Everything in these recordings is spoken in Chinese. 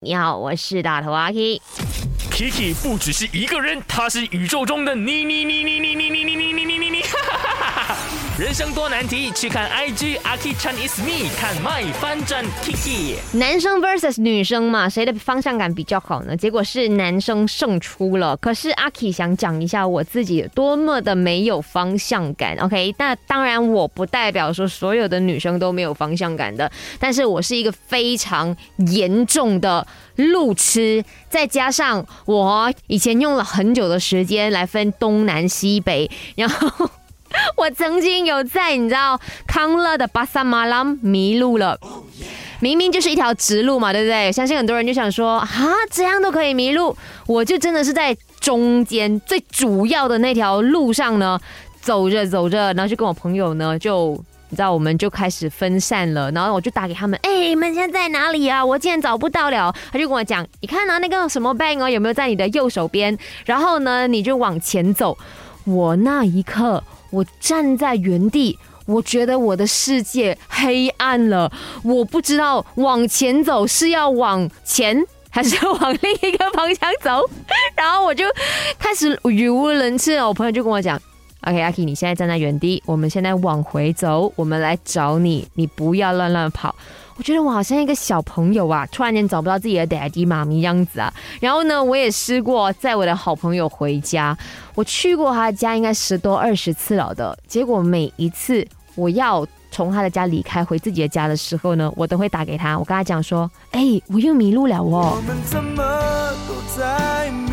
你好，我是大头阿 K。Kiki 不只是一个人，他是宇宙中的你你你你你你你你你你你你你，人生多难题，去看 IG Aki Chan is me，看 my 翻转 Kiki。男生 versus 女生嘛，谁的方向感比较好呢？结果是男生胜出了。可是阿 K 想讲一下我自己多么的没有方向感。OK，那当然我不代表说所有的女生都没有方向感的，但是我是一个非常严重的路痴，再加上我以前用了很久的时间来分东南西北，然后。我曾经有在你知道康乐的巴萨马拉迷路了，明明就是一条直路嘛，对不对？相信很多人就想说啊，这样都可以迷路，我就真的是在中间最主要的那条路上呢，走着走着，然后就跟我朋友呢就。你知道，我们就开始分散了，然后我就打给他们，哎、你们现在在哪里啊？我竟然找不到了。他就跟我讲，你看啊，那个什么 bang 哦，有没有在你的右手边？然后呢，你就往前走。我那一刻，我站在原地，我觉得我的世界黑暗了，我不知道往前走是要往前。还是要往另一个方向走，然后我就开始语无伦次。我朋友就跟我讲：“OK，阿 K，你现在站在原地，我们现在往回走，我们来找你，你不要乱乱跑。”我觉得我好像一个小朋友啊，突然间找不到自己的 daddy 妈咪样子啊。然后呢，我也试过载我的好朋友回家，我去过他家应该十多二十次了的，结果每一次我要从他的家离开回自己的家的时候呢，我都会打给他，我跟他讲说，哎，我又迷路了哦。我们怎么都在迷？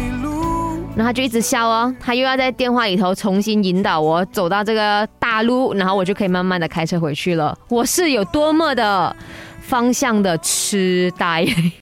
然后他就一直笑哦，他又要在电话里头重新引导我走到这个大路，然后我就可以慢慢的开车回去了。我是有多么的方向的痴呆。